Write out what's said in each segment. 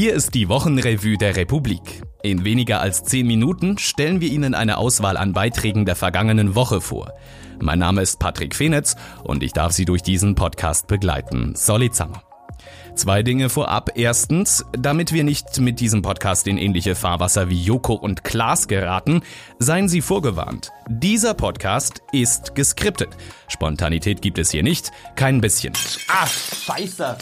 Hier ist die Wochenrevue der Republik. In weniger als zehn Minuten stellen wir Ihnen eine Auswahl an Beiträgen der vergangenen Woche vor. Mein Name ist Patrick Fenetz und ich darf Sie durch diesen Podcast begleiten. Summer. Zwei Dinge vorab. Erstens, damit wir nicht mit diesem Podcast in ähnliche Fahrwasser wie Joko und Klaas geraten, seien Sie vorgewarnt. Dieser Podcast ist geskriptet. Spontanität gibt es hier nicht, kein bisschen. Ah, scheiße.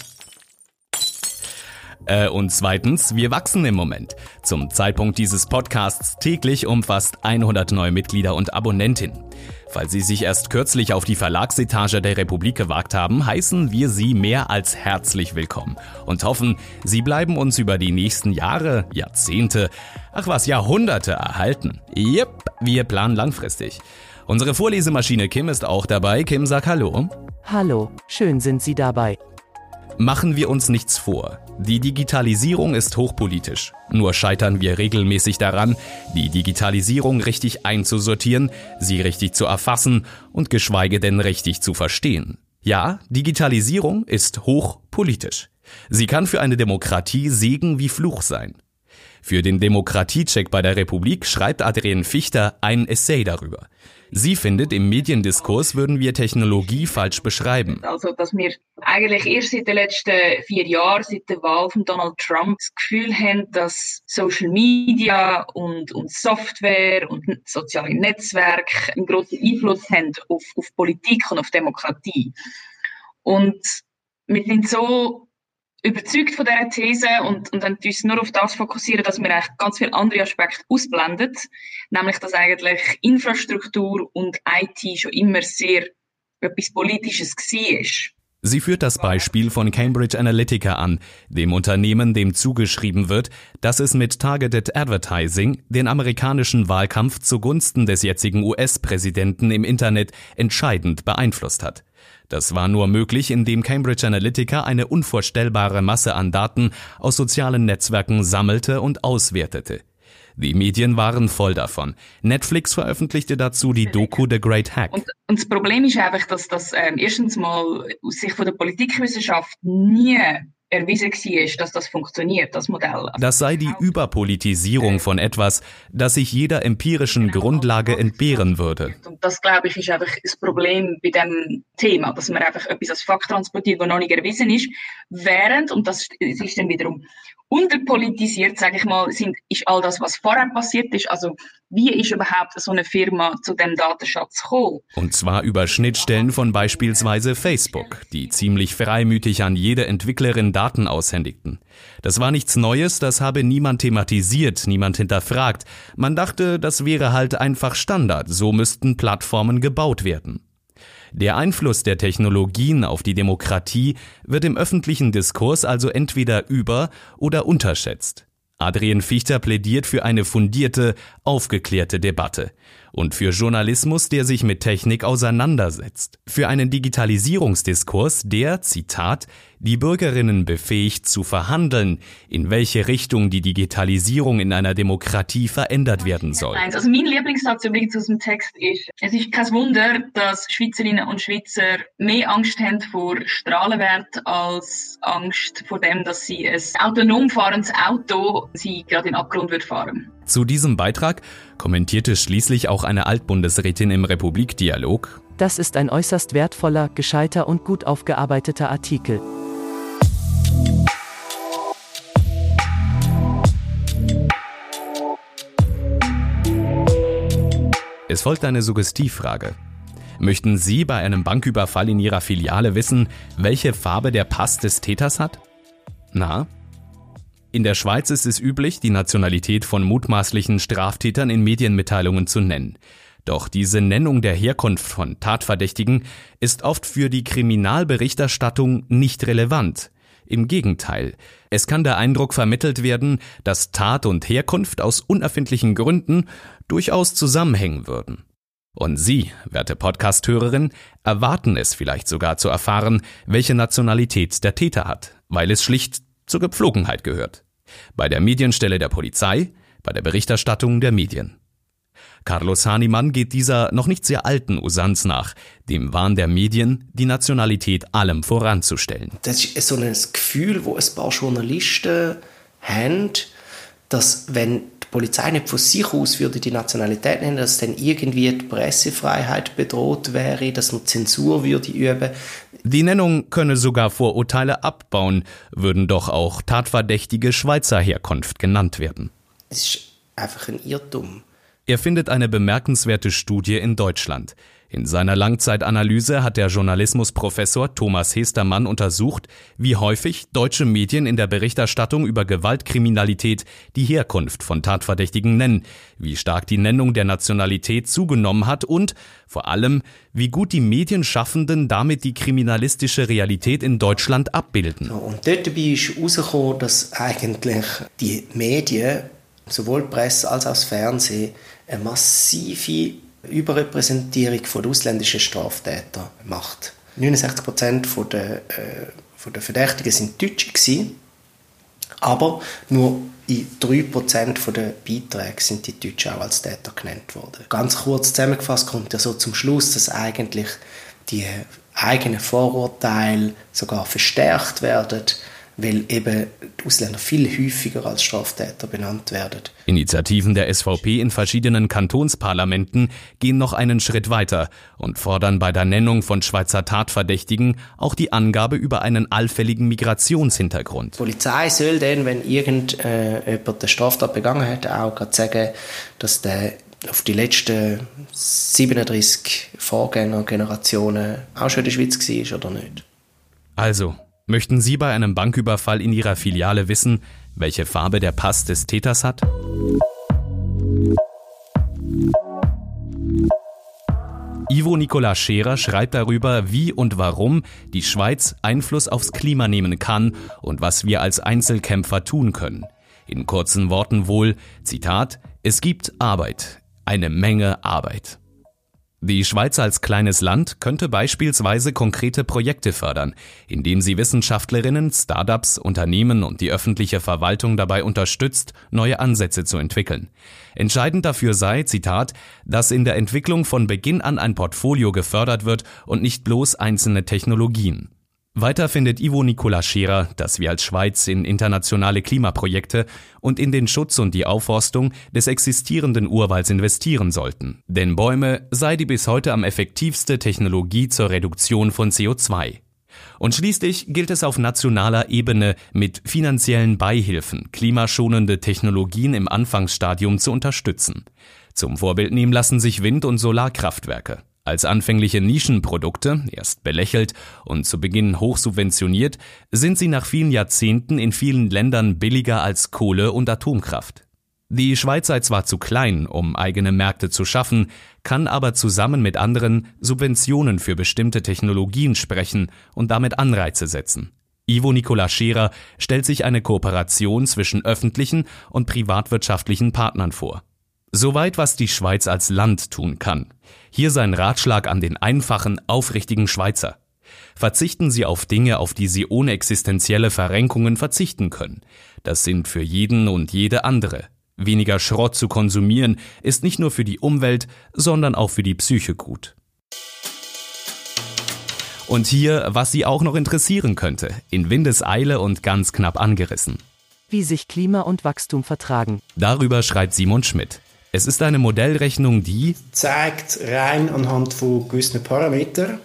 Äh, und zweitens, wir wachsen im Moment. Zum Zeitpunkt dieses Podcasts täglich um fast 100 neue Mitglieder und Abonnentinnen. Falls Sie sich erst kürzlich auf die Verlagsetage der Republik gewagt haben, heißen wir Sie mehr als herzlich willkommen und hoffen, Sie bleiben uns über die nächsten Jahre, Jahrzehnte, ach was, Jahrhunderte erhalten. Yep, wir planen langfristig. Unsere Vorlesemaschine Kim ist auch dabei. Kim, sag Hallo. Hallo, schön sind Sie dabei. Machen wir uns nichts vor. Die Digitalisierung ist hochpolitisch. Nur scheitern wir regelmäßig daran, die Digitalisierung richtig einzusortieren, sie richtig zu erfassen und geschweige denn richtig zu verstehen. Ja, Digitalisierung ist hochpolitisch. Sie kann für eine Demokratie Segen wie Fluch sein. Für den Demokratiecheck bei der Republik schreibt Adrienne Fichter ein Essay darüber. Sie findet, im Mediendiskurs würden wir Technologie falsch beschreiben. Also, dass wir eigentlich erst seit den letzten vier Jahren, seit der Wahl von Donald Trump, das Gefühl haben, dass Social Media und, und Software und soziale Netzwerke einen großen Einfluss haben auf, auf Politik und auf Demokratie. Und wir sind so überzeugt von dieser These und, und dann uns nur auf das fokussieren, dass wir eigentlich ganz viele andere Aspekte ausblenden, nämlich dass eigentlich Infrastruktur und IT schon immer sehr etwas Politisches war. Sie führt das Beispiel von Cambridge Analytica an, dem Unternehmen, dem zugeschrieben wird, dass es mit Targeted Advertising den amerikanischen Wahlkampf zugunsten des jetzigen US-Präsidenten im Internet entscheidend beeinflusst hat. Das war nur möglich, indem Cambridge Analytica eine unvorstellbare Masse an Daten aus sozialen Netzwerken sammelte und auswertete. Die Medien waren voll davon. Netflix veröffentlichte dazu die Doku The Great Hack. Und, und das Problem ist einfach, dass das ähm, erstens mal aus Sicht von der Politikwissenschaft nie erwiesen war, dass das funktioniert, das Modell. Das sei die Überpolitisierung von etwas, das sich jeder empirischen genau. Grundlage entbehren würde. Und das, glaube ich, ist einfach das Problem bei dem Thema, dass man einfach etwas als Fakt transportiert, das noch nicht erwiesen ist, während, und das ist dann wiederum unterpolitisiert, sage ich mal, sind, ist all das, was vorher passiert ist. Also wie ist überhaupt so eine Firma zu dem Datenschatz gekommen? Und zwar über Schnittstellen von beispielsweise Facebook, die ziemlich freimütig an jede Entwicklerin Daten aushändigten. Das war nichts Neues, das habe niemand thematisiert, niemand hinterfragt. Man dachte, das wäre halt einfach Standard, so müssten Plattformen gebaut werden. Der Einfluss der Technologien auf die Demokratie wird im öffentlichen Diskurs also entweder über- oder unterschätzt. Adrian Fichter plädiert für eine fundierte, aufgeklärte Debatte und für Journalismus, der sich mit Technik auseinandersetzt, für einen Digitalisierungsdiskurs, der, Zitat, die Bürgerinnen befähigt zu verhandeln, in welche Richtung die Digitalisierung in einer Demokratie verändert werden soll. Also mein Lieblingssatz übrigens aus dem Text ist, es ist kein Wunder, dass Schweizerinnen und Schweizer mehr Angst haben vor Strahlenwert als Angst vor dem, dass sie ein autonom fahrendes Auto sie gerade in den Abgrund wird fahren. Zu diesem Beitrag kommentierte schließlich auch eine Altbundesrätin im Republikdialog. Das ist ein äußerst wertvoller, gescheiter und gut aufgearbeiteter Artikel. Es folgt eine Suggestivfrage. Möchten Sie bei einem Banküberfall in Ihrer Filiale wissen, welche Farbe der Pass des Täters hat? Na, in der Schweiz ist es üblich, die Nationalität von mutmaßlichen Straftätern in Medienmitteilungen zu nennen. Doch diese Nennung der Herkunft von Tatverdächtigen ist oft für die Kriminalberichterstattung nicht relevant. Im Gegenteil, es kann der Eindruck vermittelt werden, dass Tat und Herkunft aus unerfindlichen Gründen durchaus zusammenhängen würden. Und Sie, werte Podcasthörerin, erwarten es vielleicht sogar zu erfahren, welche Nationalität der Täter hat, weil es schlicht zur Gepflogenheit gehört. Bei der Medienstelle der Polizei, bei der Berichterstattung der Medien. Carlos Hahnemann geht dieser noch nicht sehr alten Usanz nach, dem Wahn der Medien, die Nationalität allem voranzustellen. Das ist so ein Gefühl, wo ein paar Journalisten haben, dass wenn die Polizei nicht von sich aus würde die Nationalität nennen, dass dann irgendwie die Pressefreiheit bedroht wäre, dass man Zensur würde üben. Die Nennung könne sogar Vorurteile abbauen, würden doch auch tatverdächtige Schweizer Herkunft genannt werden. Es ist einfach ein Irrtum. Er findet eine bemerkenswerte Studie in Deutschland. In seiner Langzeitanalyse hat der Journalismusprofessor Thomas Hestermann untersucht, wie häufig deutsche Medien in der Berichterstattung über Gewaltkriminalität die Herkunft von Tatverdächtigen nennen, wie stark die Nennung der Nationalität zugenommen hat und vor allem, wie gut die Medienschaffenden damit die kriminalistische Realität in Deutschland abbilden. Und dort dabei ist herausgekommen, dass eigentlich die Medien, sowohl Presse als auch das Fernsehen, eine massive Überrepräsentierung von ausländischen Straftätern macht. 69 Prozent der, äh, der Verdächtigen sind Deutsche gewesen, aber nur in 3 Prozent der Beiträge sind die Deutschen auch als Täter genannt worden. Ganz kurz zusammengefasst kommt ja so zum Schluss, dass eigentlich die eigenen Vorurteile sogar verstärkt werden weil eben die Ausländer viel häufiger als Straftäter benannt werden. Initiativen der SVP in verschiedenen Kantonsparlamenten gehen noch einen Schritt weiter und fordern bei der Nennung von Schweizer Tatverdächtigen auch die Angabe über einen allfälligen Migrationshintergrund. Die Polizei soll dann, wenn irgendjemand äh, eine Straftat begangen hat, auch gerade sagen, dass der auf die letzten 37 Vorgängergenerationen auch schon in der Schweiz war oder nicht. Also, Möchten Sie bei einem Banküberfall in Ihrer Filiale wissen, welche Farbe der Pass des Täters hat? Ivo Nicolas Scherer schreibt darüber, wie und warum die Schweiz Einfluss aufs Klima nehmen kann und was wir als Einzelkämpfer tun können. In kurzen Worten wohl, Zitat, es gibt Arbeit, eine Menge Arbeit. Die Schweiz als kleines Land könnte beispielsweise konkrete Projekte fördern, indem sie Wissenschaftlerinnen, Startups, Unternehmen und die öffentliche Verwaltung dabei unterstützt, neue Ansätze zu entwickeln. Entscheidend dafür sei, Zitat, dass in der Entwicklung von Beginn an ein Portfolio gefördert wird und nicht bloß einzelne Technologien. Weiter findet Ivo Nicola Scherer, dass wir als Schweiz in internationale Klimaprojekte und in den Schutz und die Aufforstung des existierenden Urwalds investieren sollten. Denn Bäume sei die bis heute am effektivste Technologie zur Reduktion von CO2. Und schließlich gilt es auf nationaler Ebene mit finanziellen Beihilfen klimaschonende Technologien im Anfangsstadium zu unterstützen. Zum Vorbild nehmen lassen sich Wind- und Solarkraftwerke. Als anfängliche Nischenprodukte, erst belächelt und zu Beginn hoch subventioniert, sind sie nach vielen Jahrzehnten in vielen Ländern billiger als Kohle und Atomkraft. Die Schweiz sei zwar zu klein, um eigene Märkte zu schaffen, kann aber zusammen mit anderen Subventionen für bestimmte Technologien sprechen und damit Anreize setzen. Ivo Nicola Scherer stellt sich eine Kooperation zwischen öffentlichen und privatwirtschaftlichen Partnern vor. Soweit, was die Schweiz als Land tun kann. Hier sein Ratschlag an den einfachen, aufrichtigen Schweizer. Verzichten Sie auf Dinge, auf die Sie ohne existenzielle Verrenkungen verzichten können. Das sind für jeden und jede andere. Weniger Schrott zu konsumieren ist nicht nur für die Umwelt, sondern auch für die Psyche gut. Und hier, was Sie auch noch interessieren könnte, in Windeseile und ganz knapp angerissen. Wie sich Klima und Wachstum vertragen. Darüber schreibt Simon Schmidt. Es ist eine Modellrechnung, die zeigt rein anhand von gewissen Parametern,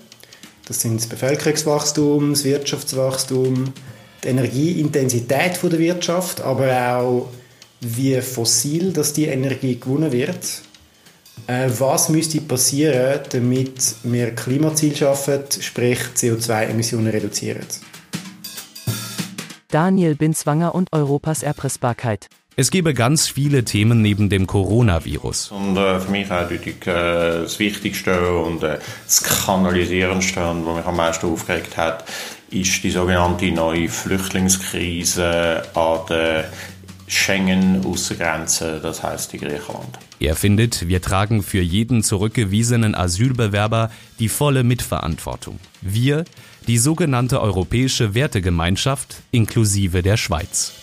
das sind das Bevölkerungswachstum, das Wirtschaftswachstum, die Energieintensität der Wirtschaft, aber auch wie fossil dass die Energie gewonnen wird. Äh, was müsste passieren, damit wir Klimaziel schaffen, sprich CO2-Emissionen reduzieren? Daniel Binswanger und Europas Erpressbarkeit. Es gebe ganz viele Themen neben dem Coronavirus. Und äh, für mich eindeutig äh, das Wichtigste und äh, das Kanalisierendste, was mich am meisten aufgeregt hat, ist die sogenannte neue Flüchtlingskrise an der Schengen-Außengrenze, das heißt die Griechenland. Er findet, wir tragen für jeden zurückgewiesenen Asylbewerber die volle Mitverantwortung. Wir, die sogenannte Europäische Wertegemeinschaft inklusive der Schweiz.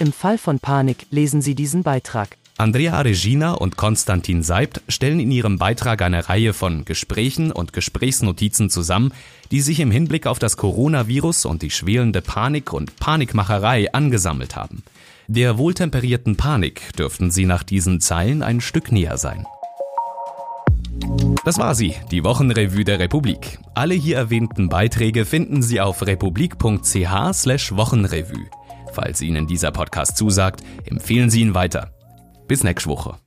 Im Fall von Panik lesen Sie diesen Beitrag. Andrea Regina und Konstantin Seibt stellen in ihrem Beitrag eine Reihe von Gesprächen und Gesprächsnotizen zusammen, die sich im Hinblick auf das Coronavirus und die schwelende Panik und Panikmacherei angesammelt haben. Der wohltemperierten Panik dürften sie nach diesen Zeilen ein Stück näher sein. Das war sie, die Wochenrevue der Republik. Alle hier erwähnten Beiträge finden Sie auf republik.ch/wochenrevue. Falls Ihnen dieser Podcast zusagt, empfehlen Sie ihn weiter. Bis nächste Woche.